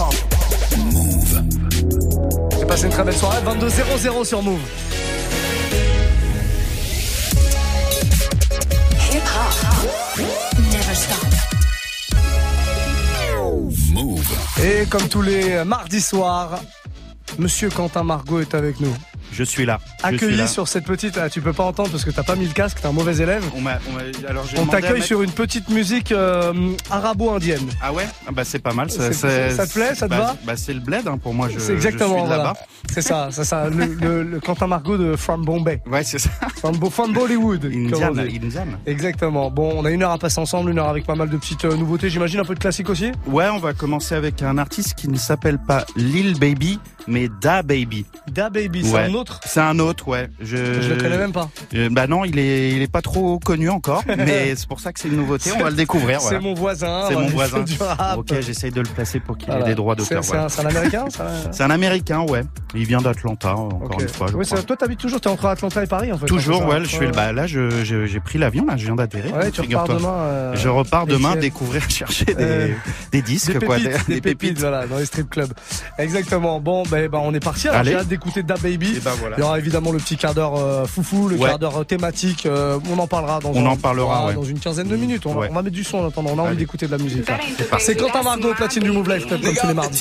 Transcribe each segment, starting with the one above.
hip-hop. Move. J'ai passé une très belle soirée. 22-0-0 sur Move. Hip hop. Never stop. Move. Et comme tous les mardis soirs, Monsieur Quentin Margot est avec nous. Je suis là. Accueilli sur cette petite. ah, tu peux pas entendre parce que t'as pas mis le casque, t'es un mauvais élève. On m'a, on m'a- alors j'ai On demandé à t'accueille mettre- sur une petite musique euh, arabo-indienne. Ah ouais? Ah bah c'est pas mal. C'est- ça te plaît, ça te bah, va? Bah c'est le bled hein, pour moi. Je, C'est exactement je suis de voilà. là-bas. C'est ça, c'est ça. Le, le- le Quentin Margot de From Bombay. Ouais c'est ça. From, Bo- from Bollywood. comme on dit. Exactement. Bon, on a une heure à passer ensemble, une heure avec pas mal de petites euh, nouveautés. J'imagine un peu de classique aussi? Ouais, on va commencer avec un artiste qui ne s'appelle pas Lil Baby, mais Da Baby. Da Baby, c'est Ouais. un autre? C'est un autre, ouais. Je, Je le connais même pas. Euh, bah non, il est, il est pas trop connu encore, mais c'est pour ça que c'est une nouveauté. On va le découvrir. C'est mon voisin. C'est mon voisin. Ok, j'essaye de le placer pour qu'il Voilà. ait des droits d'auteur. c'est voilà. un, américain C'est un américain, ouais. Il vient d'Atlanta, encore une fois. je Oui, crois. toi, t'habites toujours, t'es entre Atlanta et Paris en fait. Toujours, hein, ça ouais. Je suis, bah, là, j'ai pris l'avion, là, je viens d'atterrir. Ouais, tu repars figure-toi. demain. euh, Je repars demain découvrir, chercher des, Euh, des disques, Des quoi. pépites, des, pépites, voilà, dans les strip clubs. Exactement. Bon, ben, ben, on est parti. J'ai hâte d'écouter Da Baby. Et ben voilà. Il y aura évidemment le petit quart d'heure euh, foufou, le Ouais. quart d'heure euh, thématique. euh, on en parlera dans On un- en parlera, ouais. dans une quinzaine de minutes. On, va, Ouais. on va mettre du son en attendant. On a envie d'écouter de la musique. C'est Quentin Margot, platine du Move Life Club, comme tous les mardis.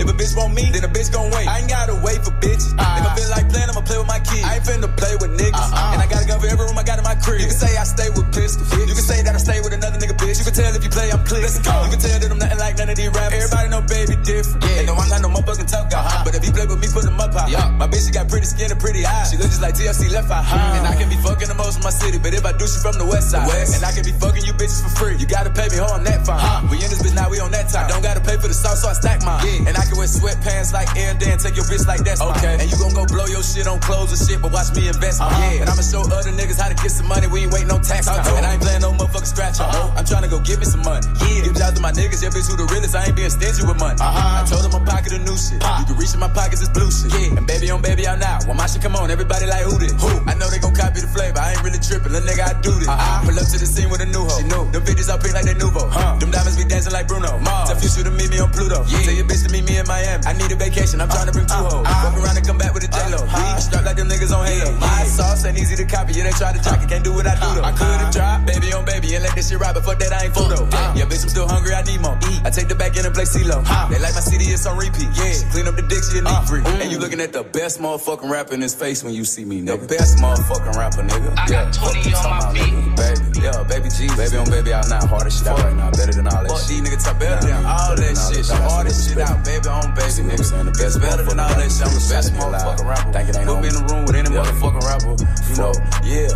If a bitch want me, then a bitch gon' wait. I ain't gotta wait for bitches. If I feel like playing, I'ma play with my kids. I ain't finna play with niggas. And I gotta go for every room I got in my crib. You can say I stay with pistols. You can say that I stay with another nigga, bitch. You can tell if you play, I'm clear. Let's go. You can tell that I'm nothing like none of these rappers. Everybody know baby different. Yeah. And no, I'm not no motherfucking tough guy. But if he play with me, put him up high. My bitch, she got pretty skin and pretty eyes. She look just like TLC left eye. And I can be fucking the most in my city. But if I do, she from the west side. And I can be fucking you bitches for free. You gotta pay me, ho, I'm that fine. We in this bitch now, we on that time. I don't gotta pay for the sauce, so I stack mine. And I can wear sweatpants like Air Dan, take your bitch like that's okay. And you gon' go blow your shit on clothes and shit, but watch me invest mine. Yeah. And I'ma show other niggas how to get some money. We ain't waiting no tax time. Uh-huh. And I ain't playing no motherfucking scratch uh I'm trying to go get me some money. Yeah. Give jobs to my niggas, yeah, bitch, who the realest. I ain't being stingy with money. I told them I'm pocket of new shit. You can reach in my pockets, it's blue shit. Yeah. And baby on baby out now. When my shit come on, everybody like who this? Who? I know they gon' copy the flavor. I ain't really tripping. Little nigga, I do this. I pull up to the scene with a new hoe. She knew. Them bitches all pink like they nouveau. Huh. Them diamonds be dancing like Bruno. Mars. Tell Future to meet me on Pluto. Yeah. Tell your bitch to meet me in Miami. I need a vacation. I'm trying to bring two uh-uh. hoes. Walk around and come back with a J-Lo. Uh-huh. We strapped like them niggas on Halo. My sauce ain't easy to copy. Yeah, they try to jock it. Can't do what I do though. Uh-huh. I could've dropped baby on baby and let this shit ride, but fuck that, I ain't full though. Yeah, bitch, I'm still hungry. I need more. I take the back end and play CeeLo. Uh-huh. They like my CD, it's on repeat. Yeah, clean up the dick, she a neat free. Mm. And you looking at the best motherfucking rapper in his face when you see me, nigga. The best motherfucking rapper, nigga. I got 20 on my feet. Baby, yeah, baby G, baby on baby out now, hardest shit out right now, better than all that Fuck shit. these niggas talk better than all that shit, the hardest shit out, baby on baby, nigga. The best better than all that shit, I'm the best motherfucking rapper. Put me in the room with any motherfucking rapper, you know, yeah.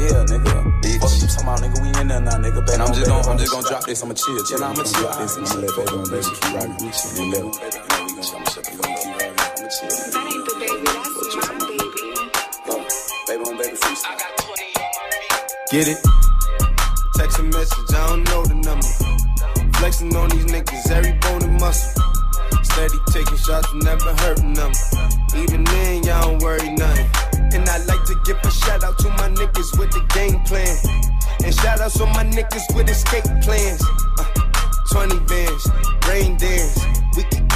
Yeah, nigga. Bitch. Fuck you talking about, nigga. We in there now, nigga. Baby, and I'm just gonna, I'm just gonna drop this. I'ma chill, chill. I'ma this and I'ma let baby on baby keep rocking. We chill, and let baby, you know, we gonna, I'ma I'ma chill. That ain't the baby, that's my baby. Baby on baby freestyle. I got 20 on my feet. Get it? Text a message, I don't know the number. Flexing on these niggas, every bone and muscle. Steady taking shots, never hurting them. Even then, y'all don't worry nothing. And I like to give a shout out to my niggas with the game plan. And shout outs on my niggas with escape plans. Uh, 20 bands, rain dance. We can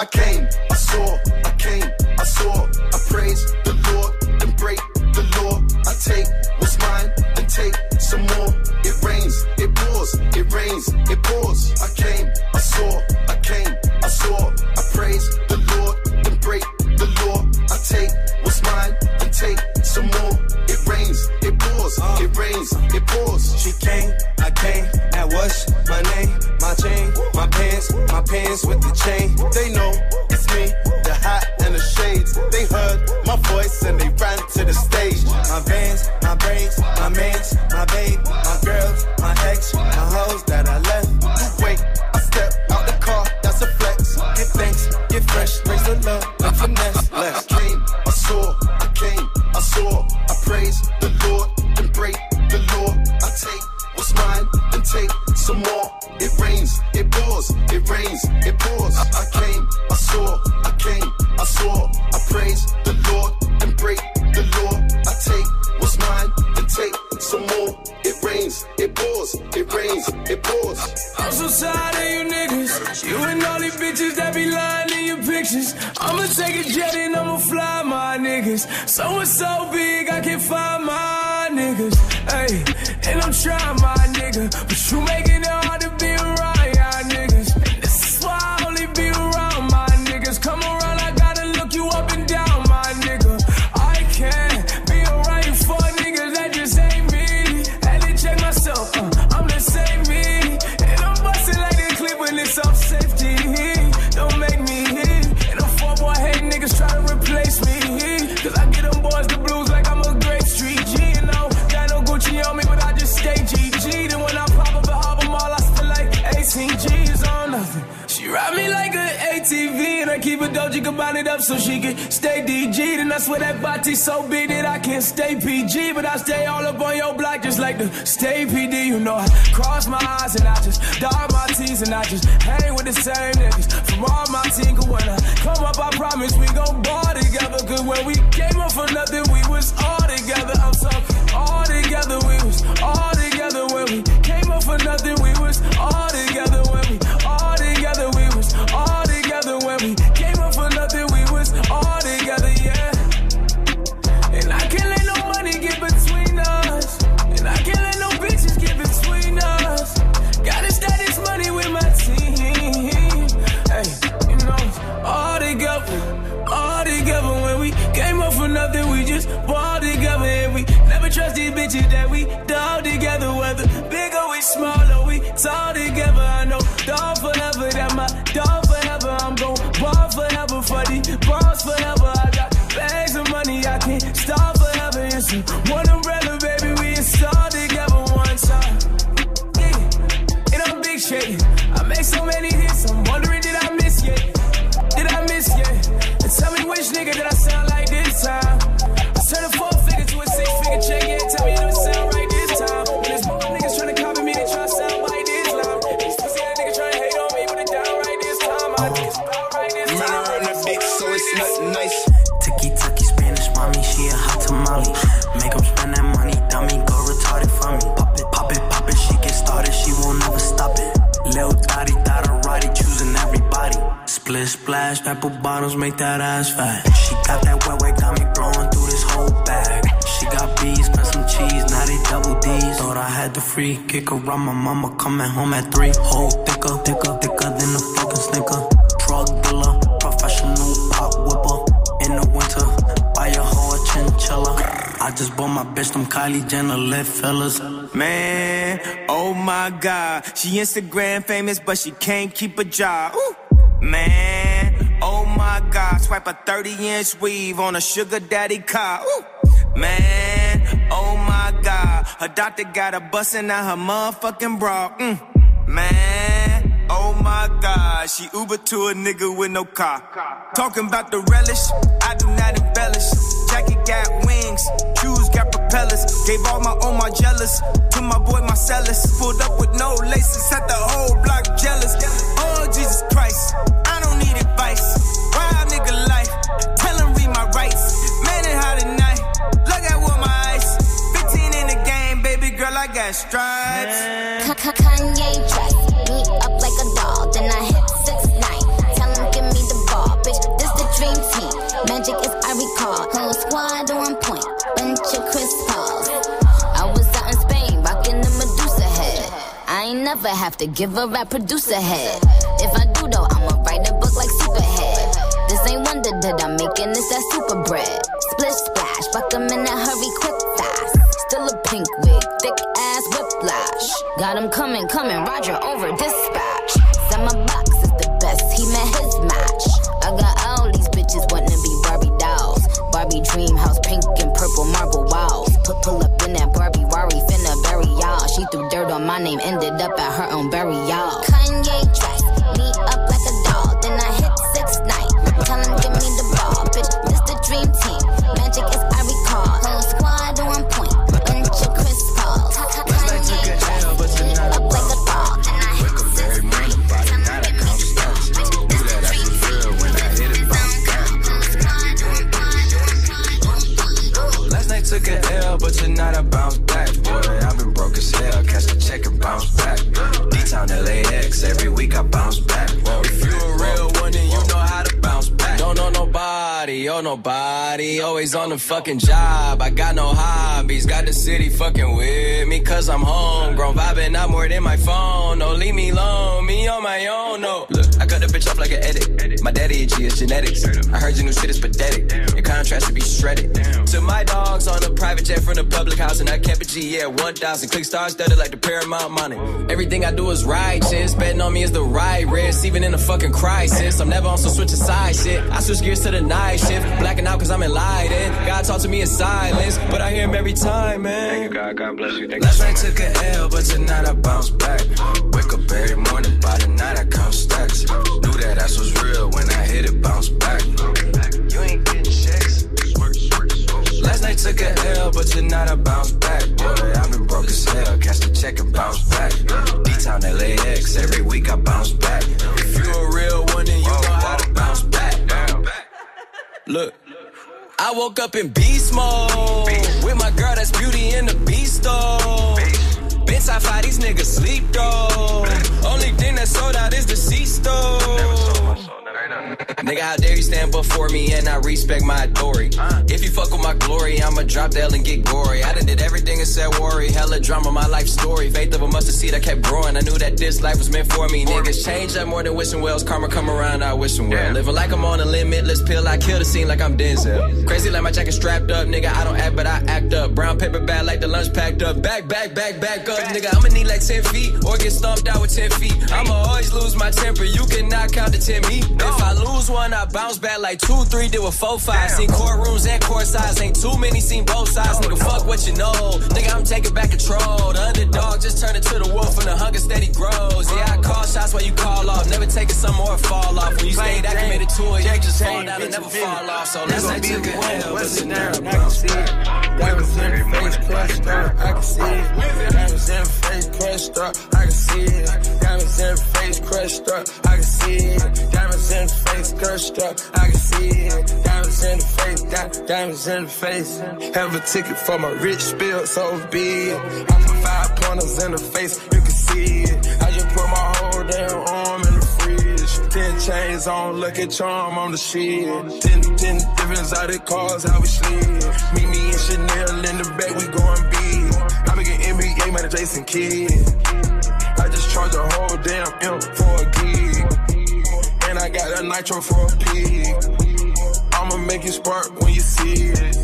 I came, I saw, I came, I saw, I praise the Lord, and break the law. I take what's mine, and take some more. It rains, it pours, it rains, it pours. I came, I saw, I came, I saw, I praise the Lord, and break the law. I take what's mine, and take some more. It rains, it pours, it rains, it pours. She came, I came, at was my name, my chain, my pants, my pants with the chain they know. Stay PD, you know I cross my eyes and I just dot my T's and I just hang with the same niggas from all my team. Cause when I come up, I promise we gon' ball together. Cause when we came up for nothing, we was all together. I'm talking all together, we was all together. bottles, make that ass fat. She got that wet wet, got me blowing through this whole bag. She got bees, got some cheese, now they double D's. Thought I had the free kick around my mama coming home at three. Whole thicker, thicker, thicker than a fucking snicker. Drug dealer, professional pop whipper. In the winter, buy a whole chinchilla. I just bought my bitch them Kylie Jenner lit, fellas. Man, oh my god, she Instagram famous, but she can't keep a job. Ooh, man. God. Swipe a 30 inch weave on a sugar daddy car. Ooh. Man, oh my God. Her doctor got her bustin' out her motherfucking bra. Mm. Man, oh my God. She Uber to a nigga with no car. Talking about the relish, I do not embellish. Jackie got wings, shoes got propellers. Gave all my own my jealous to my boy Marcellus. Pulled up with no laces, had the whole block jealous. Oh, Jesus Christ. I got stripes. Kanye dress me up like a doll, then I hit six nine. Tell him give me the ball, bitch. This the dream team. Magic is I recall. Whole squad on point, bunch of Chris Pauls. I was out in Spain, rocking the Medusa head. I ain't never have to give a rap producer head. If I do though, I'ma write a book like Superhead. This ain't wonder that I'm making this that super bread. Splish splash, fuck 'em in a hurry. Got 'em coming, coming, Roger over dispatch. Said my box is the best, he met his match. I got all these bitches wanting to be Barbie dolls. Barbie dream house, pink and purple marble walls. Put pull up in that Barbie Rari, finna bury y'all. She threw dirt on my name, ended up at her own burial. Always on the fucking job. I got no hobbies. Got the city fucking with me, cause I'm home. homegrown. Vibing out more than my phone. No, leave me alone. Me on my own, no. Look, cut the bitch off like an edit. My daddy itchy, is genetics. I heard your new shit is pathetic. Your contrast should be shredded. To my dogs on a private jet from the public house, and I kept a G, yeah, 1,000. Click stars studded like the Paramount money. Everything I do is righteous. Betting on me is the right risk, even in a fucking crisis. I'm never on some switch side shit. I switch gears to the night shift. Blacking out cause I'm enlightened. God talk to me in silence, but I hear him every time, man. Thank you, God. God bless you. Thank Last night took an L, but tonight I bounce back. Wake up every morning, by the night I count stacks. Knew that ass was real when I hit it, bounce back. You ain't getting checks. Last night took an L, but tonight I bounce back. Boy, I've been broke as hell. Catch the check and bounce back. D-Town LAX, every week I bounce back. If you a real one, then you know how to bounce back. Look. I woke up in beast mode with my girl that's beauty in the beast though. Bitch, I fight these niggas sleep though. Only thing that sold out is the C stove. Nigga, how dare you stand before me and I respect my authority. If you fuck with my glory, I'ma drop the L and get gory. I done did everything and said worry. Hella drama, my life story. Faith of a mustard seed, I kept growing. I knew that this life was meant for me. Niggas change up more than wishing wells. Karma come around, I wish them well. Living like I'm on a limitless pill, I kill the scene like I'm Denzel. Crazy like my jacket strapped up, nigga. I don't act, but I act up. Brown paper bag like the lunch packed up. Back, back, back, back up, nigga. I'ma need like 10 feet or get stomped out with 10 feet. I'ma always lose my temper. You cannot count to 10 me. If I lose one, I bounce back like two, three, did with four, five. Seen courtrooms and court sides, ain't too many, seen both sides. Nigga, fuck what you know. Nigga, I'm taking back control. The underdog just turned into the wolf and the hunger steady grows. Yeah, I call shots while you call off. Never taking some more fall off. When you stay that committed to it, you just fall down and never fall off. So let's say took a L, but tonight I bounce back. Diamonds in the face, crushed up, I can see it. Diamonds in the face, crushed up, I can see it. Diamonds in the face, crushed up, I can see it. Diamonds in the face, crushed up, I can see it. Diamonds in the face, di- diamonds in the face. Have a ticket for my rich spill, so be it. I put five pointers in the face, you can see it. I just put my whole damn arm in the fridge. Ten chains on, look at charm on the shit. Ten, ten different exotic cars, how we slid. Meet me and Chanel in the back, we going big. I make an NBA man, Jason Kidd. I just charge a whole damn M for a got a nitro for a pig. I'ma make it spark when you see it.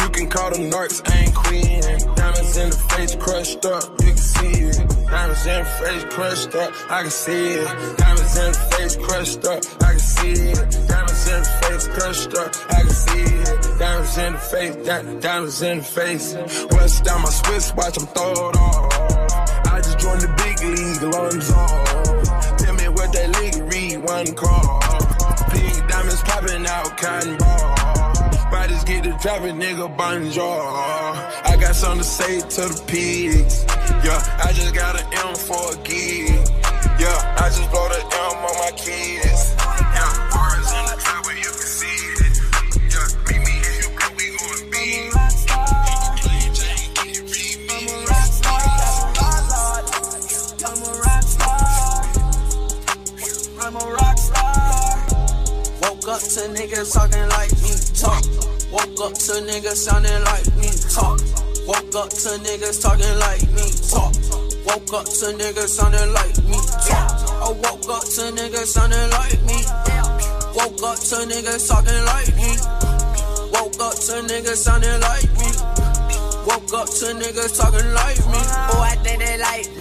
You can call them narcs, I ain't queen. Diamonds in the face crushed up, you can see it. Diamonds in the face crushed up, I can see it. Diamonds in the face crushed up, I can see it. Diamonds in the face crushed up, I can see it. Diamonds in the face, di- diamonds in the face. West down my Swiss watch, I'm throwed off. I just joined the big league, Lonzo. One call. Pink diamonds popping out, cotton ball. Bodies get the dropping, nigga, bonjour. I got something to say to the pigs. Yeah, I just got an M for a gig. Yeah, I just blow the M on my kids. Niggas talking like me talk. Woke up to niggas sounding like me talk. Woke up to niggas talking like me talk. Woke up to niggas sounding like me. talk. I woke up to niggas sounding like me. Woke up to niggas talking like me. Woke up to niggas sounding like me. Woke up to niggas talking like me. Oh, I think they like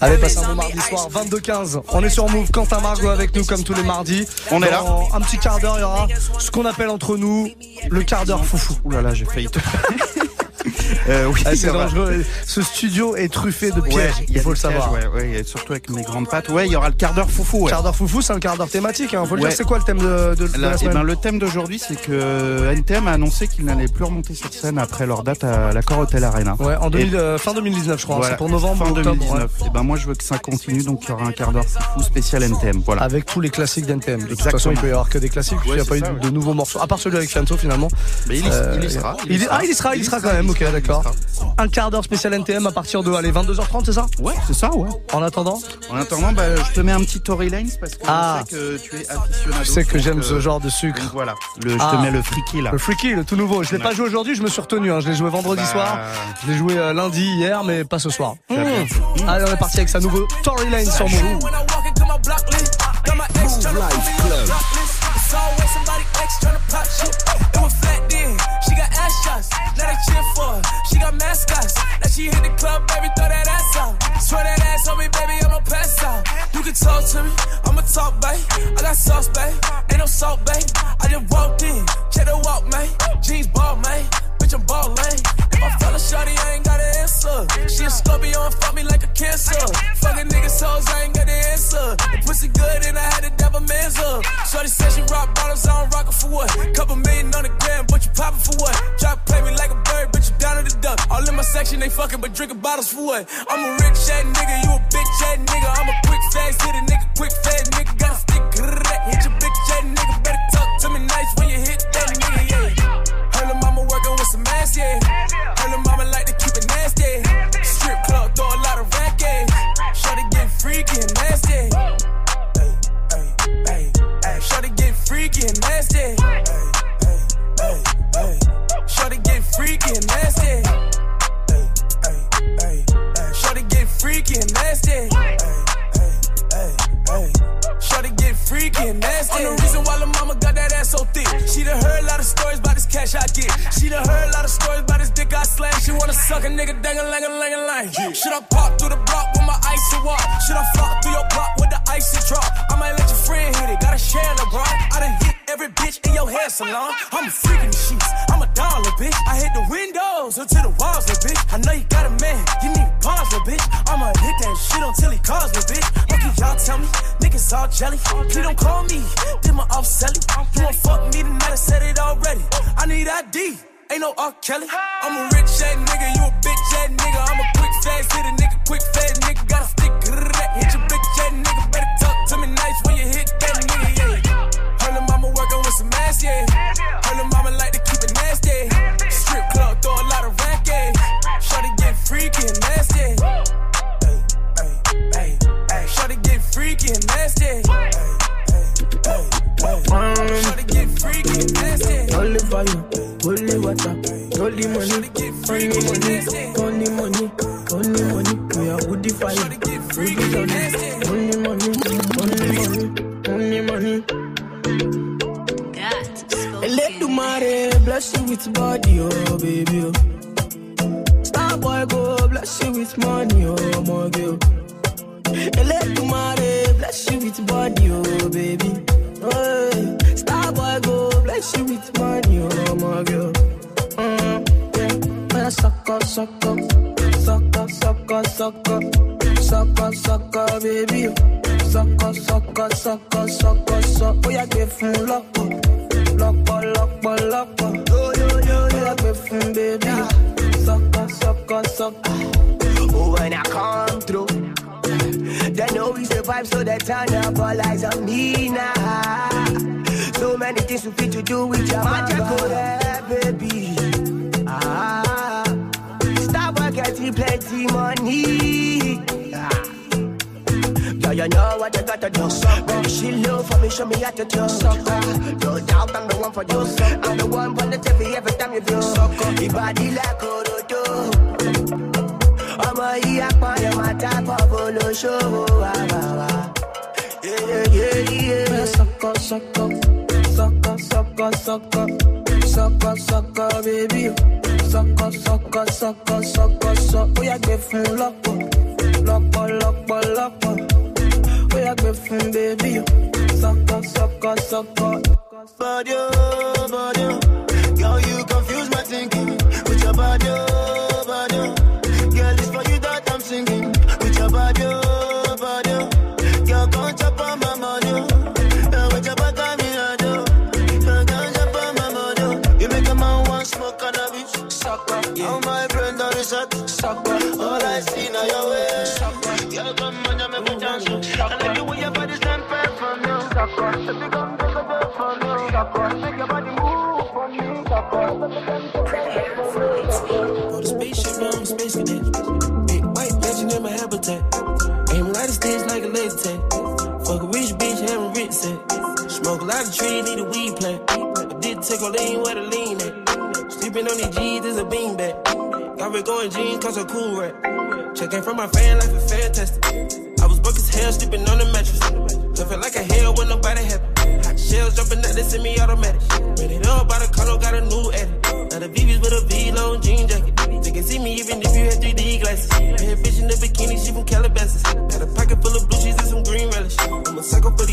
Allez, passez un bon mardi soir, 22-15. On est sur Move, Quentin Margot avec nous comme tous les mardis. On est là. Dans un petit quart d'heure, il y aura ce qu'on appelle entre nous le quart d'heure foufou. Ouh là là, j'ai failli te. Euh, oui, Ah, c'est dangereux. Ce studio est truffé de pièges, il faut le savoir. pièges, Ouais, ouais, et surtout avec mes grandes pattes. Ouais, il y aura le quart d'heure foufou. Ouais. Quart d'heure foufou, c'est un quart d'heure thématique, hein, faut le Ouais. dire. C'est quoi le thème de, de- de Là, la eh semaine ben, le thème d'aujourd'hui, c'est que NTM a annoncé qu'il n'allait plus remonter sur scène après leur date à l'accord Hotel Arena. Ouais, en Et- 2000, euh, fin 2019, je crois. Voilà, C'est pour novembre fin ou octobre. 2019. Et ben moi je veux que ça continue, donc il y aura un quart d'heure foufou spécial NTM. Voilà. Avec tous les classiques d'NTM. De toute Exactement. façon, il peut y avoir que des classiques, puisqu'il n'y a pas eu ça, de, ouais. de nouveaux morceaux. À part celui avec Fianto, finalement. Mais il y, Euh, il sera. il ah, il y sera, il y sera quand même, ok, d'accord. Un quart d'heure spécial NTM à partir de, allez, 22h30, c'est ça? Ouais, c'est ça, ouais. En attendant, En attendant, bah, je te mets un petit Tory Lanez parce que Ah. je sais que tu es aficionado. je sais que j'aime euh, ce genre de sucre. Voilà, le, je Ah. te mets le freaky là. Le Freaky, le tout nouveau. Je l'ai pas joué aujourd'hui, je me suis retenu. Hein. Je l'ai joué vendredi Bah. soir. Je l'ai joué euh, lundi, hier, mais pas ce soir. Mmh. Allez, on est parti avec sa nouveau Tory Lane sur Move. When I walk to me, I'ma talk, babe. I got sauce, babe. Ain't no salt, babe. I just walked in, check the walk, man. Jeans ball, man. Bitch, I'm ballin'. If I fell a shawty, I ain't got an answer. She a Scorpio and fuck me like a cancer. Fuckin' niggas souls, I ain't Shorty said she rock bottles, I don't rock for what? Couple million on the gram, but you poppin' for what? To play me like a bird, but you down to the duck. All in my section, they fuckin', but drinking bottles for what? I'm a rich ass nigga, you a bitch ass nigga. I'm a quick fast hit a nigga, quick fast nigga. Got a stick, I get. She done heard a lot of stories about this dick I slang. She wanna suck a nigga dang a lang a lang a lang. Should I pop through the block with my icy walk? Should I flop through your block with the icy drop? I might let your friend hit it. Gotta share LeBron. I done hit every bitch in your hair salon. I'm a freak in the sheets. I'm a dollar bitch. I hit the windows until the walls, little bitch. I know you got a man. You need pause, little bitch. I'ma hit that shit until he calls, little bitch. Okay, y'all tell me. Niggas all jelly. Please don't call me. Did my off selling. You won't fuck me tonight. I said it already. I need ID. Ain't no R. Kelly. I'm a rich ass nigga. You a bitch ass nigga. I'm a quick fast hit a nigga. Quick fast nigga. Got a stick. Hit your bitch ass, yeah. Her mama like to keep it nasty. Strip club, throw a lot of racket. Shorty get freaky and nasty. Ay, ay, ay. Shorty get freaky and nasty. Ay, ay, ay. Shorty get freaky and nasty. Only fire, only water, only money, only money, only money, only money. We are woody fire, woody. Money, bless you with body, oh baby. Oh. Star boy go bless you with money, oh my girl. Let the mare bless you with body, oh baby. Oh, Star boy go bless you with money, oh my girl. Mm, yeah. Oh, suck up, suck up, suck up, suck up, suck baby. Suck up, suck up, suck up. Oh, yeah, give up, lock up, lock up, lock up. Yo, yo, yo, yo, yeah, baby. Suck up, suck up. Oh, when I come through, they know we survive, so they turn up all eyes on me now. So many things we fit to do with your magical hair, baby. Ah, stop getting plenty money. Ah. Girl, you know what you gotta do. Baby, she love for me, show me how to do. No doubt I'm the one for you. I'm the one on the TV every time you do. Your body like Orodo. ọmọ yìí apọ̀yọ̀ máa tápọ̀ folóṣòwò wà wà wà. Sọkọ sọkọ sọkọ sọkọ sọkọ sọkọ sọkọ bébí sọkọ sọkọ sọkọ sọkọ sọ ó yà gbé fún lọ́pọ̀ lọ́pọ̀ lọ́pọ̀ lọ́pọ̀ ó yà gbé fún bébí o sọkọ sọkọ sọkọ. Body, oh, body, oh. Girl, you confuse my thinking with your body, oh, body. oh. Girl, it's for you that I'm singing with your body, oh, body. oh. Girl, come chop on my money, oh. Girl, with your back on me, I do. Girl, come chop on my money, oh. You make a man want smoke cannabis, sucker. All my brain done reset, sucker. All I see now your way, sucker. Girl, come on, you make me dance, sucker. If you come a you, sucker. Make your body move for me, sucker. On the spaceship, now I'm a space cadet. Big white mansion in my habitat. Aim light stage like a laser tag. Fuck a rich bitch, having rich set. Smoke a lot of trees, need a weed plant. I did take a lean where the lean at. Sleeping on these G's is a beanbag. Got me going jeans, cause I'm cool right. Checking from my fan life is fantastic. I was broke as hell, sleeping on the mattress. Felt like a jumping out, they send me automatic. Ran it up by the condo, got a new edit. Now the VVS with a V-long jean jacket. They can see me even if you had 3D glasses. Bad bitch in the bikini, she from Calabasas. Got a pocket full of blue cheese and some green relish. I'm a psycho for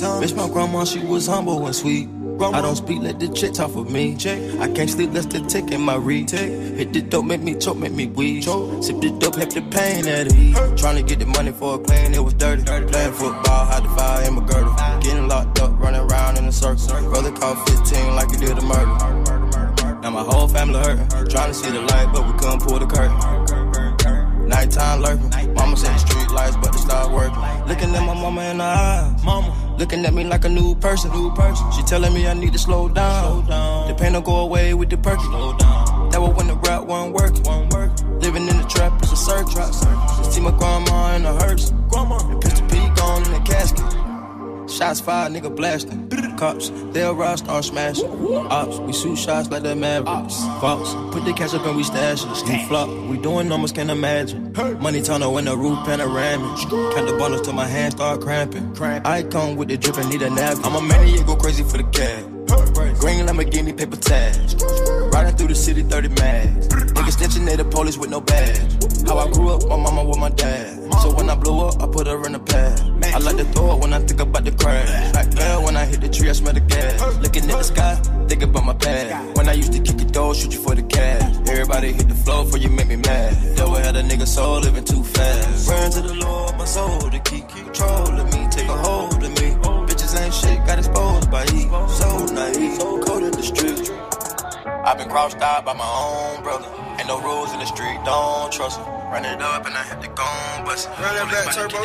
Miss my grandma, she was humble and sweet. I don't speak, let the chick talk for me. I can't sleep, let's the tick in my retake. Hit the dope, make me choke, make me wheeze. Sip the dope, help the pain at ease. Trying to get the money for a clean, it was dirty. Playing football, hide the fire in my girdle. Getting locked up, running around in a circle. Brother called 15 like he did a murder. Now my whole family hurting. Trying to see the light, but we couldn't pull the curtain. Nighttime lurking. Mama said the street lights, but they stopped working. Looking at my mama in the eyes. Mama. Looking at me like a new person. New person. She telling me I need to slow down. Slow down. The pain don't go away with the perky. Slow down. That was when the rap wasn't working. Wasn't working. Living in the trap is a circus. See my grandma in a hearse. Grandma. And Pistol P gone in the casket. Shots fired, nigga blasting. Cops, they'll rush, start smashing. Ops, we shoot shots like the Mavericks. Fox, put the cash up and we stash it. Ski flop, we doing numbers, can't imagine. Money tunnel in the roof panoramic. Count the bundles till my hands start cramping. I come with the drip and need a nap. I'm a maniac, go crazy for the cab. Green Lamborghini, paper tags. Riding through the city, 30 mags. Niggas snitching, they the police with no badge. How I grew up, my mama with my dad. So when I blew up, I put her in the pad. I like to throw it when I think about the crash. Back there, when I hit the tree, I smell the gas. Looking at the sky, think about my past. When I used to kick it door, shoot you for the cash. Everybody hit the floor for you make me mad. Devil had a nigga soul living too fast. Burn to the Lord, my soul to keep control of me, take a hold of me. Bitches ain't shit, got exposed by E. So street. I've been crossed out by my own brother. Ain't no rules in the street, don't trust him. Run it up and I hit the gone bust. Run that back, turbo.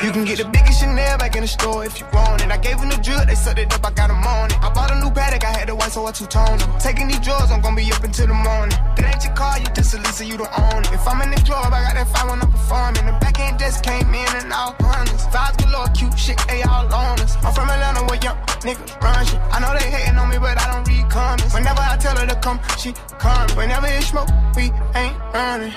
You can get the biggest Chanel back in the store if you want it. I gave them the drill, they sucked it up, I got them on it. I bought a new paddock, I had the white, so I two-toned it. Taking these drugs, I'm gonna be up until the morning. That ain't your car, you just a Lisa, you don't own it. If I'm in the club, I got that five when I'm performing. The back end just came in and all hundreds. Vibes galore, cute shit, they all on us. I'm from Atlanta where young niggas run shit. I know they hating on me, but I don't read comments. Whenever I tell her to come, she come. Whenever it's smoke, we ain't running.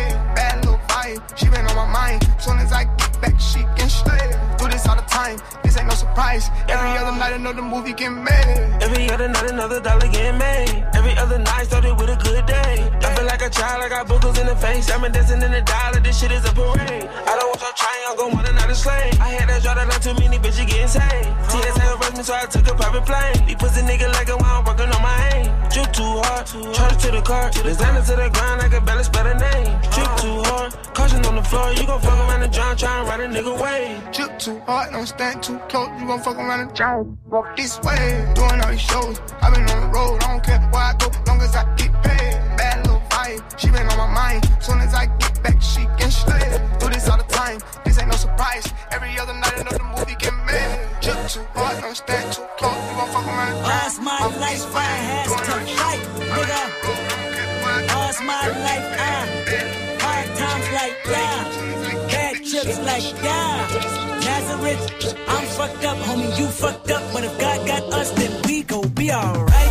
Vibe, she been on my mind. Soon as I get back, she can slay. Do this all the time, this ain't no surprise. Every other night, another movie get made. Every other night, another dollar getting made. Every other night started with a good day. I feel like a child, I got boogers in the face. I'm dancing in the dollar, this shit is a parade. I don't want your triangle, more than not a slave. I had that draw that not too many bitches getting saved. TSA arrest uh-huh. me, so I took a private plane. These pussy nigga like a I'm working on my aim. Drip too hard, charge to the car. Designer to the ground, I can barely spell the name. Drip too hard, caution on the floor. You gon' fuck around and drown, try and ride a nigga way. Drip too hard, don't stand too close. You gon' fuck around and drown. Walk this way, doing all these shows. i been on the road, I don't care where I go, long as I get paid. Bad little vibe, she been on my mind. Soon as I get back, she can slay. Do this all the time, this ain't no surprise. Every other night, another movie get made. Drip too hard, don't stand too close. You gon' fuck around and drown. All's my life, I has to fight, nigga. All's my life, I hard times like yeah, bad trips like yeah. Nazareth, I'm fucked up, homie, you fucked up, but if God got us, then we gon' be alright.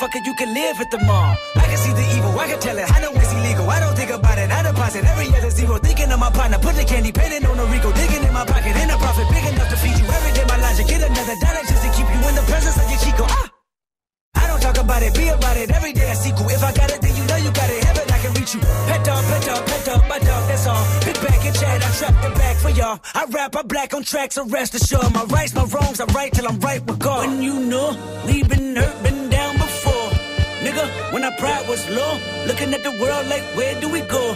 Motherfucker, you can live at the mall. I can see the evil, I can tell it. I know it's illegal. I don't think about it. I deposit every other zero. Thinking of my partner, put the candy, penning on a Rico. Digging in my pocket, in a profit big enough to feed you every day. My logic, get another dollar just to keep you in the presence of your Chico. Ah! I don't talk about it, be about it. Every day I cool. If I got it, then you know you got it. Heaven, I can reach you. Pet dog, pet dog, pet dog, my dog, that's all. Pick back and chat, I trap the back for y'all. I rap, I black on tracks, so rest assured. My rights, my wrongs, I right till I'm right with God. When you know we been hurt, been our pride was low, looking at the world like, where do we go?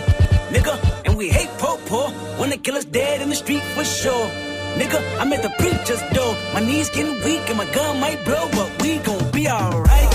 Nigga, and we hate po po they kill us dead in the street for sure. Nigga, I'm at the preacher's door. My knees getting weak and my gun might blow, but we gon' be alright.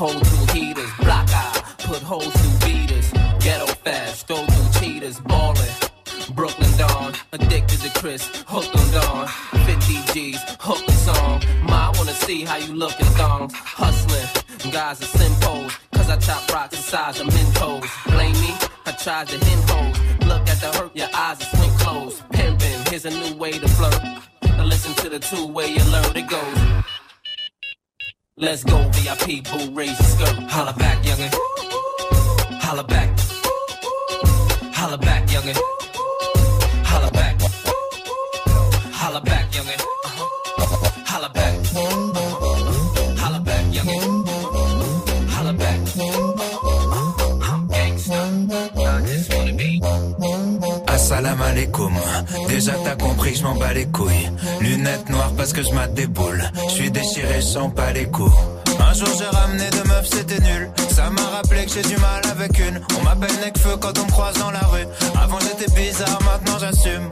Hold two heaters, block eye, put holes through beaters, ghetto fast, throw through cheaters, ballin'. Brooklyn Dawn, addicted to Chris, hooked on Dawn, 50 G's, hook the song. Ma, I wanna see how you look in thongs, hustling. Guys are simpos, cause I chop rocks the size of Mentos. Blame me, I tried to hit youngin'. Alaikum. Déjà t'as compris je m'en bats les couilles. Lunettes noires parce que je mate des boules. Je suis déchiré, je pas les coups. Un jour j'ai ramené deux meufs, c'était nul. Ça m'a rappelé que j'ai du mal avec une. On m'appelle Necfeu quand on me croise dans la rue. Avant j'étais bizarre, maintenant j'assume.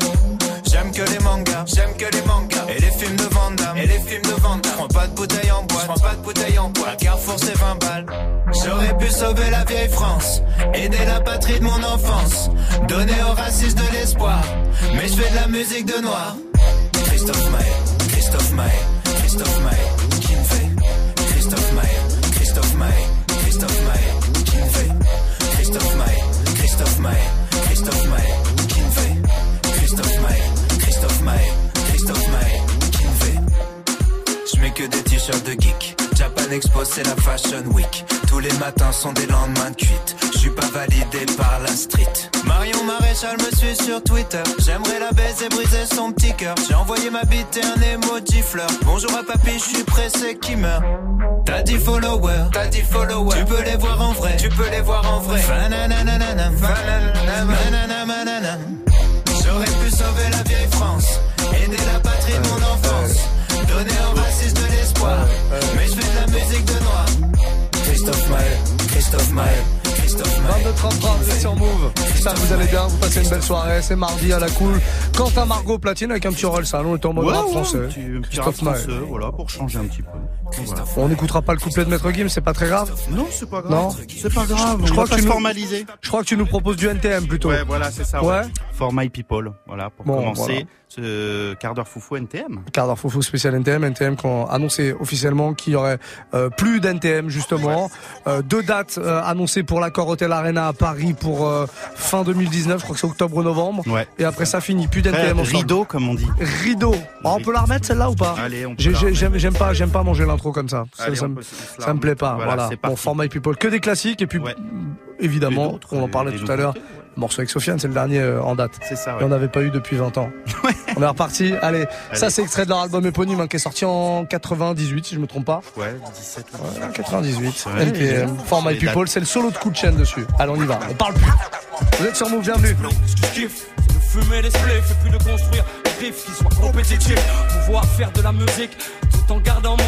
J'aime que les mangas, j'aime que les mangas. Et les films de Van et les films de Van. Prends pas de bouteille en boîte, prends pas de bouteille en boîte. Carrefour c'est 20 balles. J'aurais pu sauver la vieille France, aider la patrie de mon enfance, donner aux racistes de l'espoir. Mais je fais de la musique de noir. Christophe Maé, Christophe Maé, Christophe Maé, de geek. Japan Expo, c'est la Fashion Week. Tous les matins sont des lendemains de cuite. Je suis pas validé par la street. Marion Maréchal me suit sur Twitter. J'aimerais la baiser, briser son petit cœur. J'ai envoyé ma bite et un emoji fleur. Bonjour à papy, je suis pressé qui meurt. T'as dit follower, t'as dit follower. Tu peux les voir en vrai, tu peux les voir en vrai. J'aurais l'espoir. Mais je fais de la musique de noir. Christophe Maé, Christophe Maé, Christophe Maé. 22 30 30 vous êtes sur Move. J'espère que vous allez bien, vous passez une belle soirée. C'est mardi à la cool. Quentin Margot platine avec un petit roll salon. On est en mode Ouais, rap ouais, français. un petit- un petit rap Christophe Maé. français, voilà, pour changer un petit peu. Voilà. On n'écoutera pas le couplet de Maître Gims, c'est pas très grave? Non, c'est pas grave. Non C'est pas grave. Je crois que tu nous- formaliser. Je crois que tu nous proposes du NTM plutôt. Ouais, voilà, c'est ça. Ouais. For my people. Voilà, pour Bon, commencer ce quart d'heure foufou NTM. Quart d'heure foufou spécial NTM, NTM qui ont annoncé officiellement qu'il y aurait euh, plus d'NTM justement. Euh, deux dates euh, annoncées pour l'accord Hotel Arena à Paris pour fin 2019, je crois que c'est octobre-novembre. Ouais. Et après ça finit, plus d'NTM rideau, comme on dit. Rideau. Oh, on peut la remettre celle-là ou pas? Allez, on peut. J'aime pas, j'aime pas manger l'intro comme ça. Ça, Allez, ça on me, ça plaît pas. Voilà. Voilà, Bon, format people, que des classiques et puis Ouais. évidemment, Et on en et- parlait et tout à l'heure. Morceau avec Sofiane, c'est le dernier euh, en date. C'est ça, Il ouais. n'y en avait pas eu depuis 20 ans. On est reparti. Allez, ça c'est extrait de leur album éponyme hein, qui est sorti en 98 si je me trompe pas. Ouais, 17 ou Ouais, 98. Ouais, For My dates. People, c'est le solo de coup de chaîne dessus. Allez, on y va. On parle plus. Vous êtes sur Move, bienvenue. Ce que je kiffe, c'est de fumer des spliffs et puis de construire des riffs qui soient compétitifs. Pouvoir faire de la musique tout en gardant mon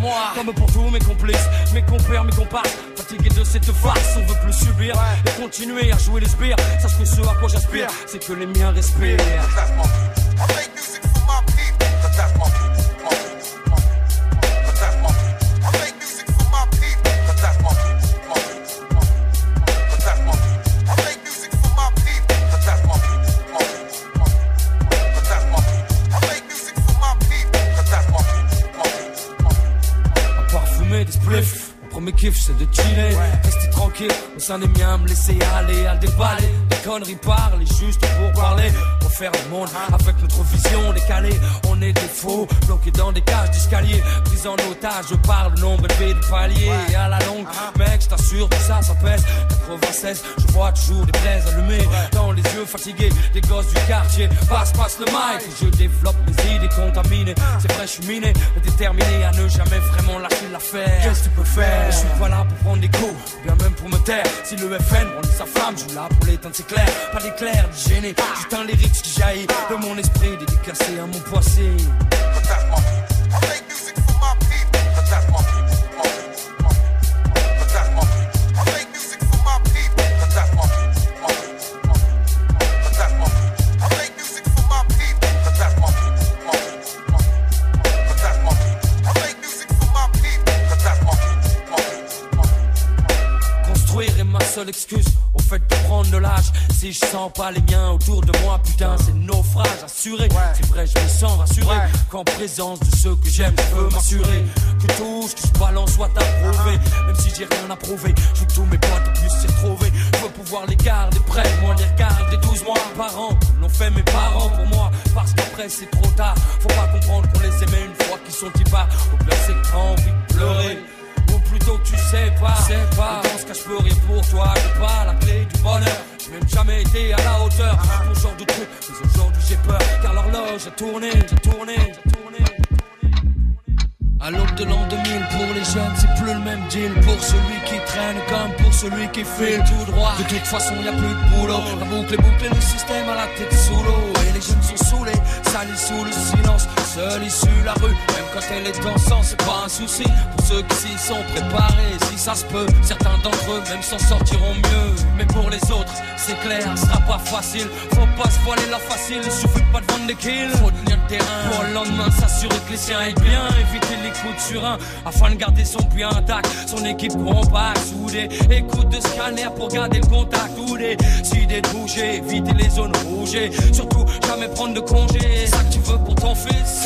Moi, comme pour tous mes complices, mes compères, mes comparses. Fatigué de cette farce, on veut plus subir et continuer à jouer les sbires. Sache que ce à quoi j'aspire, c'est que les miens respirent. Kiff c'est de chiller, rester tranquille au sein des miens, me laisser aller à déballer. Des conneries parler juste pour parler. Refaire le monde avec notre vision décalée. On est des faux, bloqués dans des cages d'escalier. Pris en otage, je parle nombre élevé de paliers. Et à la longue, mec, je t'assure, tout ça, ça pèse. 96, je vois toujours des braises allumées. Dans les yeux fatigués des gosses du quartier. Passe, passe le mic. Je développe mes idées contaminées. C'est vrai, je suis miné, déterminé à ne jamais vraiment lâcher l'affaire. Qu'est-ce que tu peux faire? Je suis pas là pour prendre des coups, ou bien même pour me taire. Si le FN brandit sa flamme, je là pour l'éteindre, c'est clair. Pas d'éclair, de gêner. Juste un lyrics qui jaillit de mon esprit, dédicacé à mon poissé. Seule excuse au fait de prendre de l'âge. Si je sens pas les miens autour de moi, putain, c'est naufrage assuré. C'est vrai, je me sens rassuré qu'en présence de ceux que j'aime, je veux m'assurer que tout ce que je balance soit approuvé. Même si j'ai rien à prouver, je veux que tous mes potes puissent s'y retrouver. Je veux pouvoir les garder près, moi les regarder 12 mois par an. L'ont fait mes parents pour moi, parce qu'après c'est trop tard. Faut pas comprendre qu'on les aimait une fois qu'ils sont ipars. Au pire, c'est que t'as envie de pleurer. Plutôt que tu sais pas, sais pas. Dans ce cas, je peux rien pour toi, j'ai pas la clé du bonheur. J'ai même jamais été à la hauteur ce genre de truc. Mais aujourd'hui j'ai peur, car l'horloge a tourné, a tourné, a tourné. À l'aube de l'an 2000, pour les jeunes, c'est plus le même deal. Pour celui qui traîne comme pour celui qui file tout droit. De toute façon, y a plus de boulot. La boucle est bouclée, le système à la tête sous l'eau. Et les jeunes sont saoulés, salis sous le silence. Seule issue la rue, même quand elle est en sang, c'est pas un souci. Pour ceux qui s'y sont préparés, si ça se peut, certains d'entre eux même s'en sortiront mieux. Mais pour les autres, c'est clair, sera pas facile. Faut pas se voiler la facile, il suffit pas de vendre des kills. Faut tenir le terrain pour le lendemain s'assurer que les siens aillent bien. Éviter les coups de surin afin de garder son puits intact. Son équipe compacte, soudée. Écoute de scanner pour garder le contact. Ou décider de bouger, éviter les zones rouges. Surtout, jamais prendre de congé. C'est ça que tu veux pour ton fils,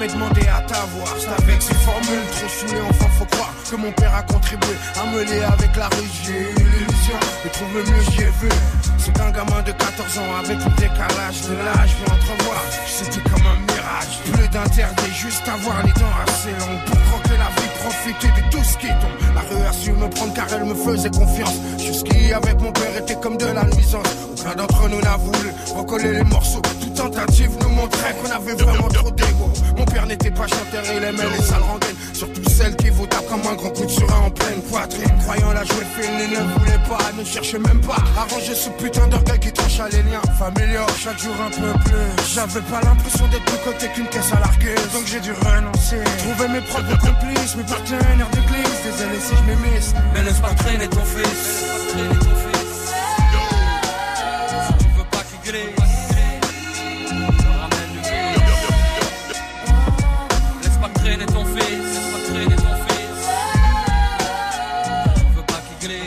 Jamais demandé à t'avoir. Avec ces formules trop saoulées, enfin faut croire que mon père a contribué à me lier avec la rue. J'ai eu l'illusion de trouver mieux, j'y ai vu. C'est un gamin de 14 ans avec le décalage de l'âge, je entrevoir. C'était comme un mirage. Plus d'interdit, juste avoir les dents assez longues pour croquer la vie, profiter de tout ce qui tombe. La rue a su me prendre car elle me faisait confiance. Jusqu'y avec mon père était comme de la nuisance. Aucun d'entre nous n'a voulu recoller les morceaux. Toute tentative nous montrait qu'on avait vraiment trop d'ego. Mon père n'était pas chanteur, il aimait les sales rengaines. Surtout celles qui vous tapent comme un grand coup de surin en pleine poitrine. Croyant la jouer fine, il ne voulait pas, ne cherchait même pas. Arranger ce putain d'orgueil qui tranche à les liens familiaux. Chaque jour un peu plus. J'avais pas l'impression d'être plus côté qu'une caisse à larguer. Donc j'ai dû renoncer. Trouver mes propres complices, partenaires d'église. Désolé si je m'émisse. Mais laisse pas traîner ton fils. Laisse pas traîner ton fils. Tu veux pas qu'il glisse. pas pas ton fils. Veux pas qu'il.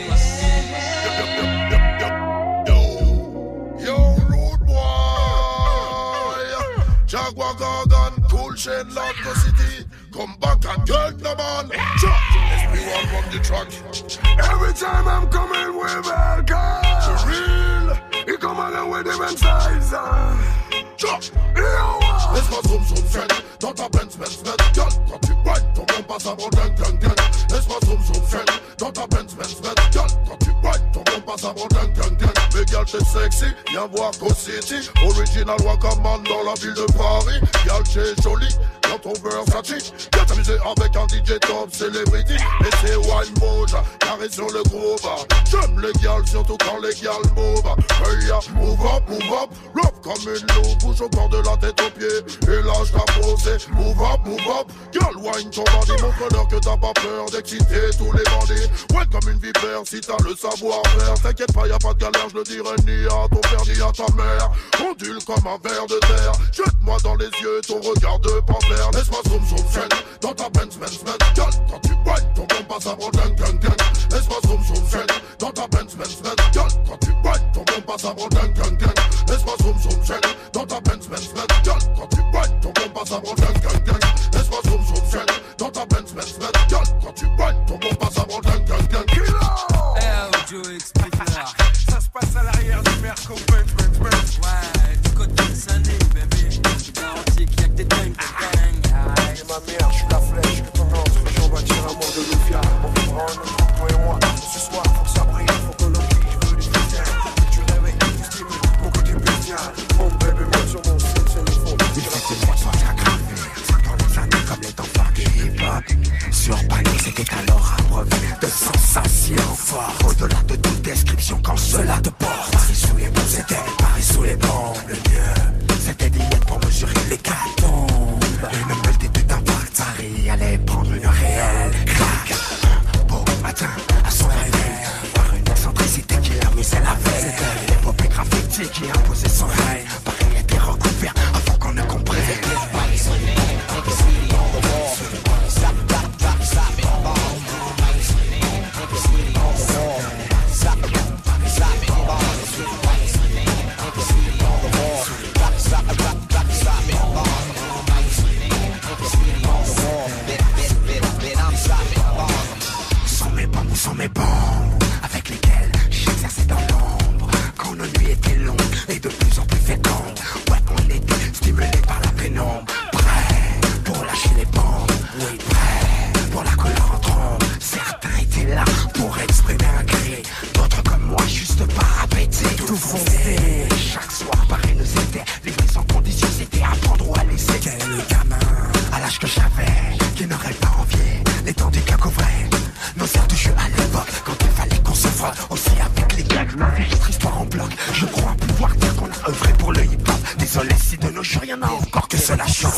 Yo, rude boy. Jaguar cool chain, Lotto And get the man. SP1 from the track. Every time I'm coming with welcome. For real. He come along with different size. Laisse-moi zoom zoom fête Dans ta Benz Benz Benz. Girl, quand tu rides ton bon passe avant gang gang gang Laisse-moi zoom zoom fête Dans ta Benz Benz Benz. Girl, quand tu rides ton bon passe avant gang gang gang Mais girl t'es sexy, viens voir Co City. Original Wakaman dans la ville de Paris Girl t'es jolie, dans ton Versace. Viens t'amuser avec un DJ top celebrity. Et c'est Wine Moja, carré sur le groove. J'aime les gals, surtout quand les gals move. Hey, ya, move up, move up, love comme une loupe. Bouge au corps de la tête aux pieds. Et lâche ta posée. Move up, move up, girl, wine ton bandit. Montre-leur que t'as pas peur d'exciter tous les bandits. Ouais, comme une vipère, si t'as le savoir-faire. T'inquiète pas, y a pas de galère, je le dirai ni à ton père ni à ta mère. Ondule comme un ver de terre. Jette-moi dans les yeux ton regard de panthère faire des smas room room shell Dans ta bench bench bench gal Quand tu boignes ton bon passe à bro gang gang gang Des smas room room shell Dans ta bench bench bench gal Quand tu boignes ton bon passe à bro gang gang gang Des smas room room shell Dans ta bench bench bench gal Quand tu boignes ton bon passe à bro gang gang gang Des smas room room shell Dans ta bench bench bench Aussi avec les gags Ma vie notre histoire en bloc. Je crois pouvoir dire qu'on a œuvré pour le hip-hop. Désolé si de nos jours rien n'a encore que cela change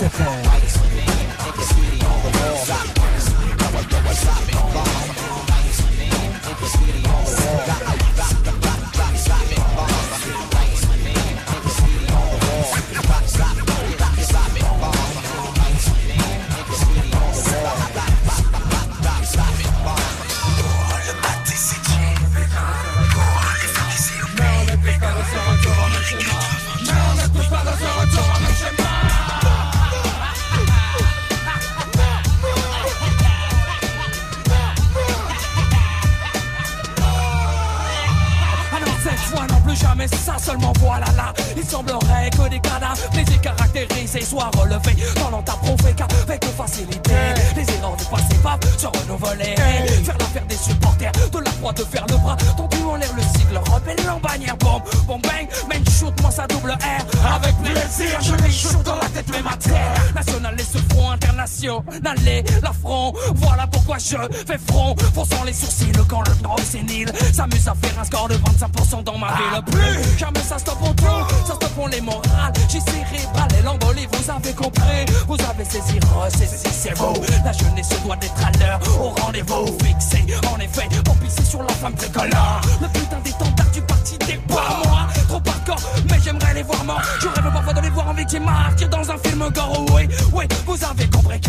international L'affront, voilà pourquoi je fais front. Fronçant les sourcils quand le est sénile. S'amuse à faire un score de 25% dans ma ville. Plus jamais ça stoppe pour tout Ça stoppe pour les morales. J'ai cérébral et l'embolie Vous avez compris. Vous avez saisi, ressaisi, c'est vous La jeunesse doit être à l'heure Au rendez-vous. Fixé En effet pour pisser sur la femme tricolore. Le putain d'étendard du parti des pas moi Trop hardcore mais j'aimerais les voir morts. Je rêve parfois de les voir en victime martyr dans un film gore. Oui, oui, vous avez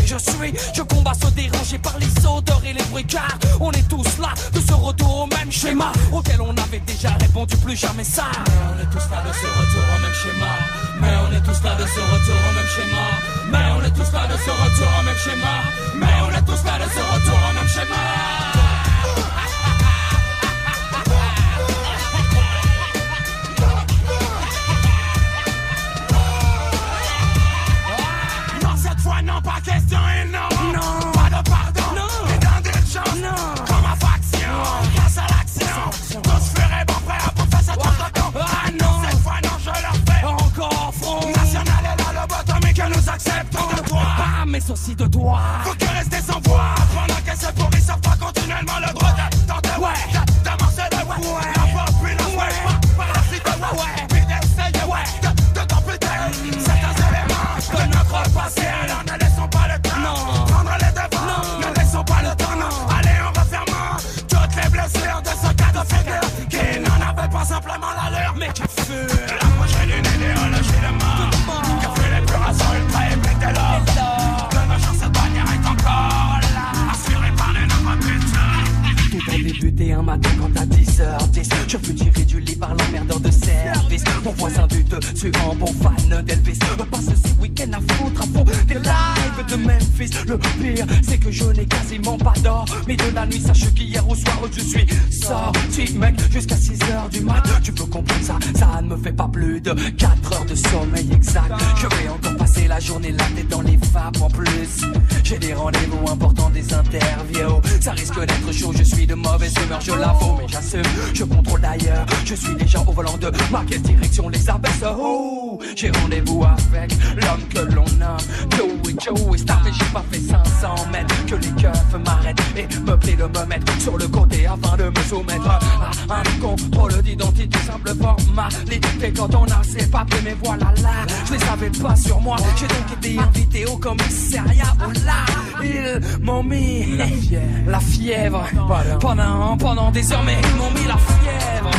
je suis Je combats se déranger par les odeurs et les bruits On est tous là de ce retour au même schéma Auquel on avait déjà répondu plus jamais ça. Mais on est tous là de ce retour au même schéma Mais on est tous là de ce retour au même schéma Mais on est tous là de ce retour au même schéma sur le côté Afin de me soumettre à un contrôle d'identité Simple formalité. Quand on a ses papiers Mais voilà là, je les avais pas sur moi. J'ai donc été invité au commissariat. Où là, ils m'ont mis la fièvre. Pendant, pendant des heures, mais ils m'ont mis la fièvre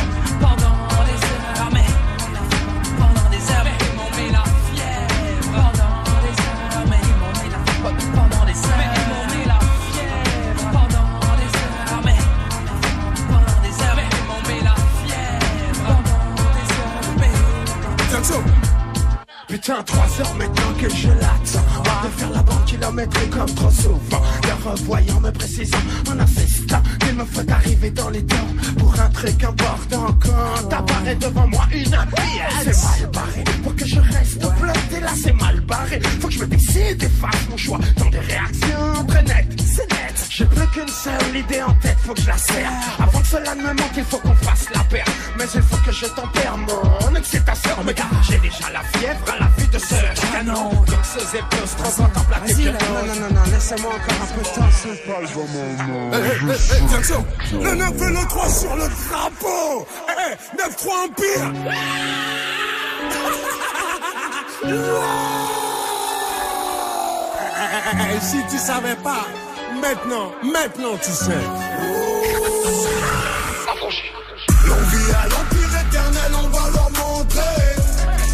Putain, trois heures maintenant que je l'attends. De faire la banque kilométrique comme trop souvent. Le revoyant me précisant en insistant Qu'il me faut arriver dans les temps Pour un truc important. Quand apparaît devant moi une pièce C'est mal barré Pour que je reste bloqué là c'est mal barré. Faut que je me décide et fasse mon choix. Dans des réactions très nettes C'est J'ai plus qu'une seule idée en tête Faut que je la serre. Avant que cela ne me manque il faut qu'on fasse la paire. Mais il faut que je tempère mon excitation. Mais gars j'ai déjà la fièvre à la vue de ce canon. Trop contemplatif Vas-y, que là. Non non non non laissez-moi encore un peu de temps C'est pas le bon moment. Eh, eh, eh, Jackson, le 9 et le 3 sur le drapeau. Eh, 9-3 Empire. Eh, Si tu savais pas, maintenant, maintenant tu sais. L'envie à l'empire éternel, on va leur montrer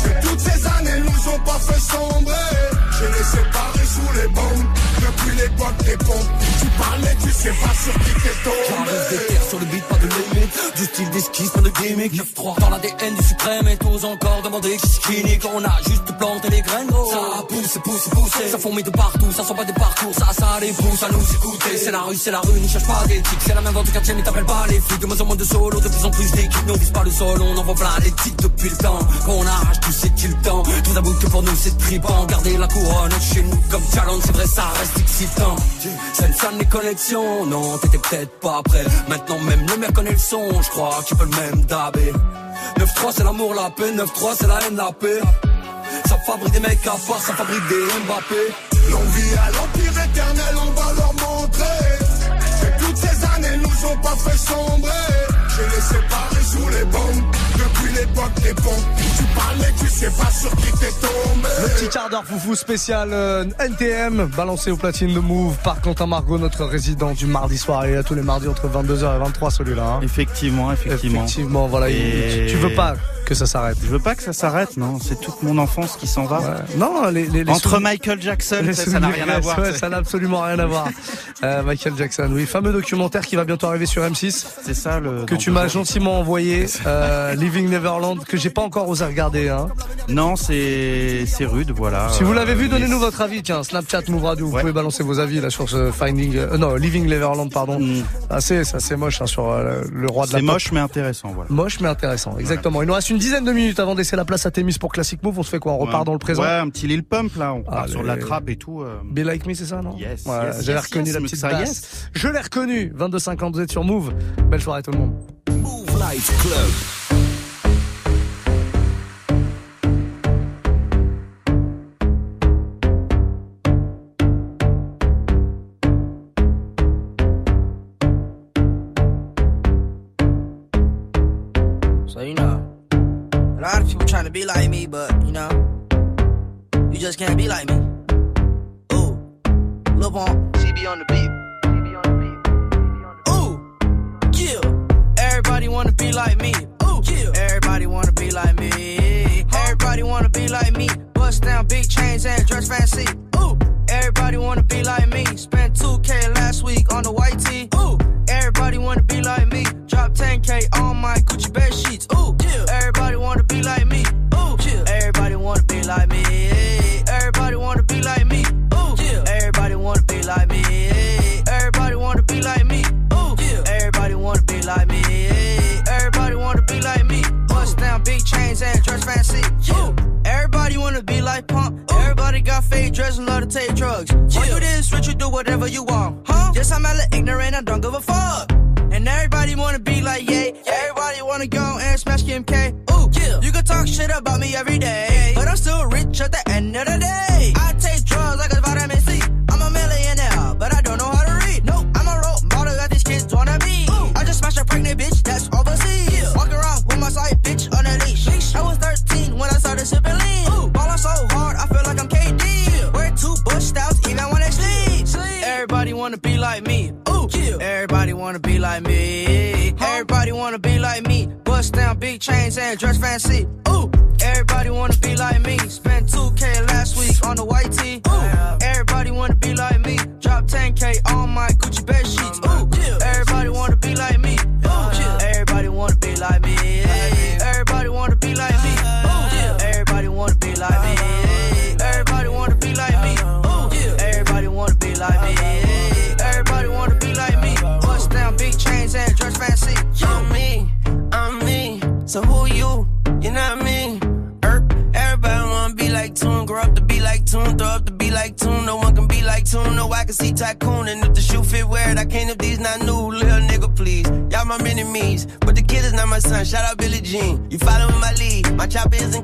que toutes ces années nous ont pas fait sombrer. Je les séparés sous les bombes. Depuis l'époque des pompes. Tu parlais, tu sais pas sur qui t'es J'arrive des tombé. terres sur le beat, pas de limite. Du style d'esquisse, pas de gimmick. 9-3 dans l'ADN du suprême Et tous encore demander qui c'est clinique. On a juste planté les graines Ça pousse, pousse, pousse Ça fourmille de partout, ça sent pas des parcours. Ça, ça les pousse à nous écouter. C'est la rue, c'est la rue, n'y cherche pas d'éthique. C'est la même vente du quartier mais t'appelles pas les flics. De moins en moins de solo, de plus en plus d'équipes. Nous on pas le sol, on envoie plein les titres depuis le temps Qu'on arrache tout c'est qu'il temps Tout d'abord que pour nous c'est tripant. Garder la couronne chez nous comme challenge C'est vrai ça reste excitant. Salle des connexions. Non t'étais peut-être pas prêt. Maintenant même le mec connaît le son. Je crois qu'il peut le même dabé. 9-3 c'est l'amour la paix. 9-3 c'est la haine la paix. Ça fabrique des mecs à part Ça fabrique des Mbappé. L'envie à l'empire éternel, on va leur montrer que toutes ces années nous ont pas fait sombrer. Je les séparés sous les bombes depuis l'époque des pompes. Tu parlais, tu sais pas sur qui t'es tombé. Le petit quart d'heure foufou spécial euh, NTM, balancé au platine de Move par Quentin Margot, notre résident du mardi soir. Et à tous les mardis entre 22h et 23 celui-là. hein. Effectivement, effectivement. Effectivement, voilà. il- Et- Tu veux pas que ça s'arrête Je veux pas que ça s'arrête, non. C'est toute mon enfance qui s'en va. Non, les, les- les Entre Michael Jackson, les ça ça n'a rien à voir. ouais, ça n'a absolument rien à voir. Euh, Michael Jackson, oui, fameux documentaire qui va bientôt arriver sur M6. C'est ça le. Que tu m'as gentiment envoyé, euh, Living Neverland, que j'ai pas encore osé regarder. Hein. Non, c'est c'est rude, voilà. Si vous l'avez vu, Euh, donnez-nous votre avis. Tiens, Snapchat, Move Radio, vous pouvez balancer vos avis là sur ce Finding, euh, non, Living Neverland, pardon. Ah, c'est, ça, c'est moche hein, sur le roi de la Mm. C'est moche mais intéressant, voilà. Moche mais intéressant, exactement. Il nous reste une dizaine de minutes avant de laisser la place à Témis pour Classic Move. On se fait quoi? On repart Ouais. dans le présent? Ouais, un petit Lil Pump là, on part Allez. sur de la trappe et tout. euh. Be Like Me, c'est ça, non? Yes, Ouais, yes, J'avais yes, reconnu yes, la petite ça, basse. yes. Je l'ai reconnu. 22,50, vous êtes sur Move. Belle soirée tout le monde. Move Life Club. Be like me, but you know, you just can't be like me. Ooh, Lil Pump, CB on the beat. Shout out Billie Jean. You following my lead. My chopper isn't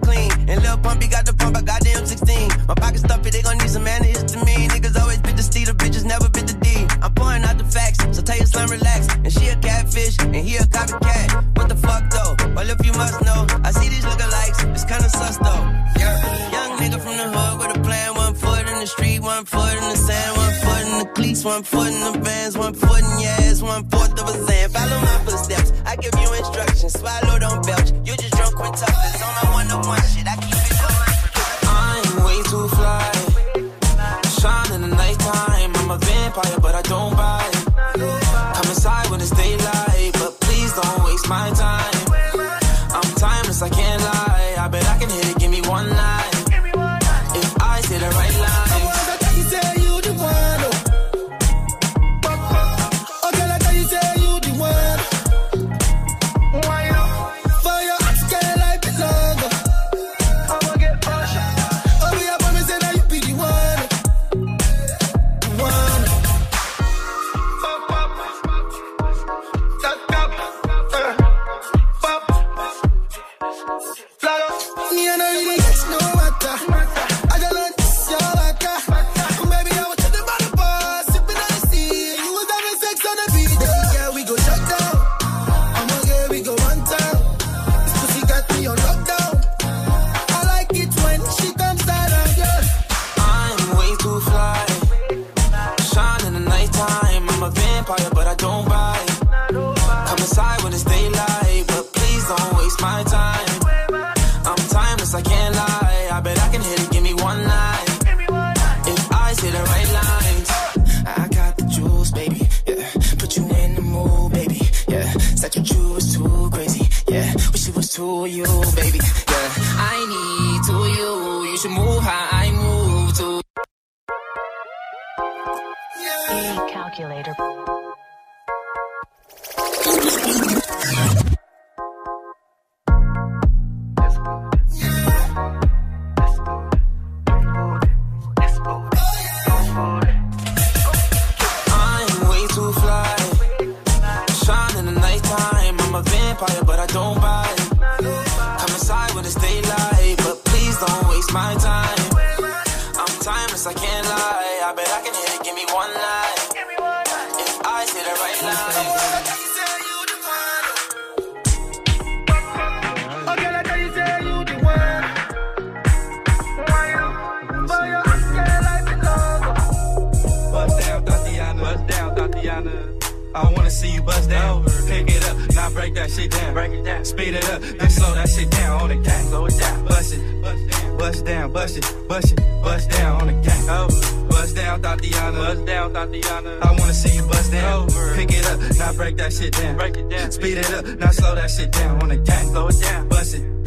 slow that shit down on the gang, slow it down, bust it,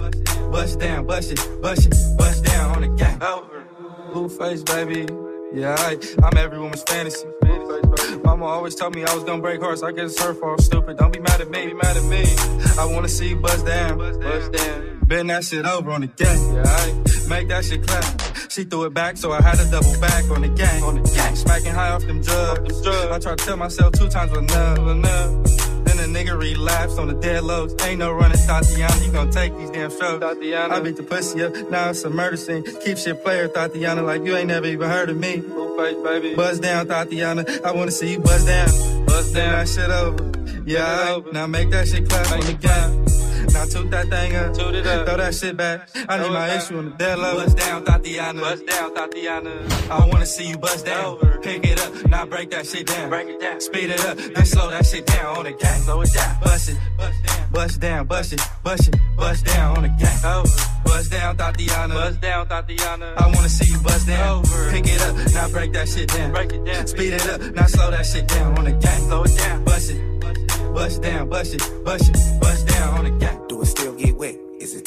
bust down, bust it, bust it, bust down on the gang. Blueface, baby. Yeah, I, I'm every woman's fantasy. Mama always told me I was gonna break hearts. I guess it's her fault. Stupid. Don't be mad at me. Be mad at me. I wanna see you bust down. Bust down. Bend that shit over on the gang. Yeah, make that shit clap. She threw it back, so I had to double back on the gang. On the gang, smacking high off them drugs. I tried to tell myself two times enough. enough. Then the nigga relapsed on the dead lows. Ain't no running, Thotiana. You gon' take these damn strokes. Thotiana. I beat the pussy up. Now it's a murder scene. Keep shit player, Thotiana, like you ain't never even heard of me. Face, baby. Buzz down, Thotiana. I wanna see you buzz down. Buzz down. That shit over. Yeah, now make that shit clap on the gang. Now toot that thing up, toot it up, throw that shit back. I need my issue on the dead low. Bust down, Thotiana. Bust down, Thotiana. I wanna see you bust down. Pick it up, now break that shit down. Break it down. Speed it up, then slow that shit down on the gang. Slow it down. Bust it, bust down, bust it, bust it, bust down on the gang. Over. Bust down, Thotiana. Bust down, Thotiana. I wanna see you bust down. Over. Pick it up, now break that shit down. Break it down. Speed it up, now slow that shit down on the gang. Slow it down. Bust it. Bust down, bust it, bust it, bust down on the gang.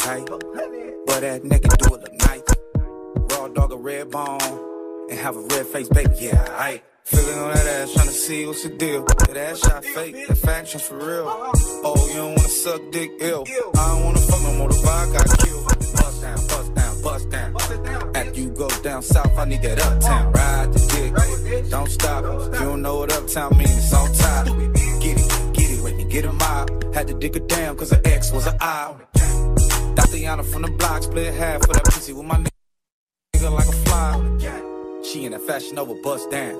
Tight? But that naked do it look nice. Raw dog a red bone and have a red face, baby. Yeah, I feeling on that ass, trying to see what's the deal. That ass shot fake, that faction's for real. Oh, you don't wanna suck dick ill. I don't wanna fuck no more. The vibe got killed. Bust down, bust down, bust down. After you go down south, I need that uptown. Ride the dick, don't stop. You don't know what uptown means, it's on top. Get it, get it when you get a mob. Had to dig her down, cause her ex was an eye. Thotiana from the block, split half for that pussy with my nigga like a fly. She in that fashion over bust down.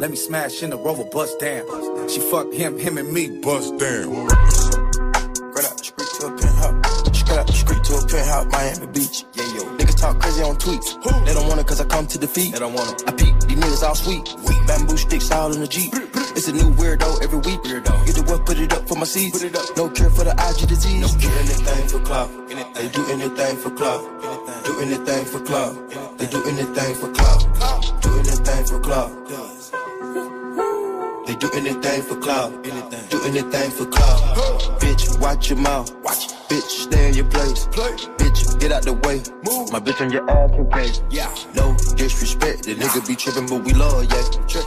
Let me smash in the rover, bust down. She fuck him, him and me, bust down. Straight out the street to a penthouse. Straight out the street to a penthouse, Miami Beach. Yeah, yo. Niggas talk crazy on tweets. They don't want it cause I come to defeat. They don't want it. I peep, these niggas all sweet. Bamboo sticks all in the Jeep. It's a new weirdo every week. Weirdo. Get the work, put it up for my seeds. Put it up. No care for the IG disease. No do anything for clout. They do anything for club. clout. Do anything for clout. They do anything for clout. Do anything for clout. They do anything for clout. Do anything for clout. Bitch, watch your mouth. Bitch, stay in your place. Bitch, get out the way. Move. My bitch on your ass can case. Yeah. No disrespect. The nigga be tripping, but we love, yeah.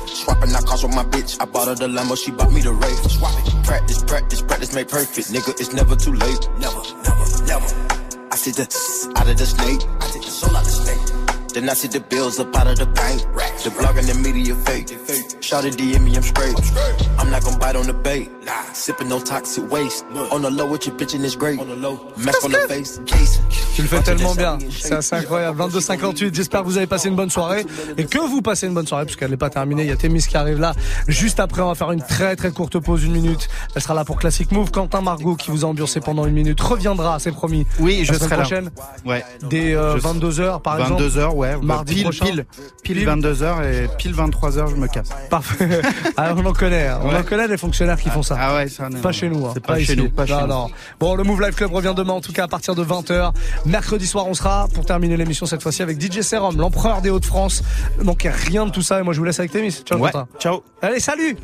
Swapping out cars with my bitch. I bought her the Lambo, she bought me the Wraith. Swap it. Practice, practice, practice, make perfect. Nigga, it's never too late. Never, never, never. I see the out of the snake. I take the soul out the snake. Then I see the bills up out of the bank. The blog and the media fake. Shout it DM me, I'm straight. I'm not gonna bite on the bait. Sipping no toxic waste. On the low with your bitch and it's great. Mask on the face. Case. Tu le fais tellement bien, c'est assez incroyable. 22-58, j'espère que vous avez passé une bonne soirée et que vous passez une bonne soirée puisqu'elle n'est pas terminée. Il y a Témis qui arrive là. Juste après, on va faire une très très courte pause, une minute. Elle sera là pour Classic Move. Quentin Margot qui vous a ambiancé pendant une minute reviendra, c'est promis. Oui, je la semaine serai là. prochaine. Ouais. Dès euh, Je- 22h par exemple. 22h, ouais. Mardi pile, prochain. pile, pile 22h et pile 23h, je me casse. Parfait. Ah, on en connaît, hein. on Ouais. en connaît des fonctionnaires qui font ça. Ah ouais, ça, Pas chez nous. hein. C'est pas chez ici. nous, pas non, chez nous. non. Bon, le Move Life Club revient demain, en tout cas à partir de 20h. Mercredi soir, on sera pour terminer l'émission cette fois-ci avec DJ Serum, l'empereur des Hauts-de-France. Manquez rien de tout ça et moi je vous laisse avec Témis. Ciao, Ouais. Ciao. Allez, salut!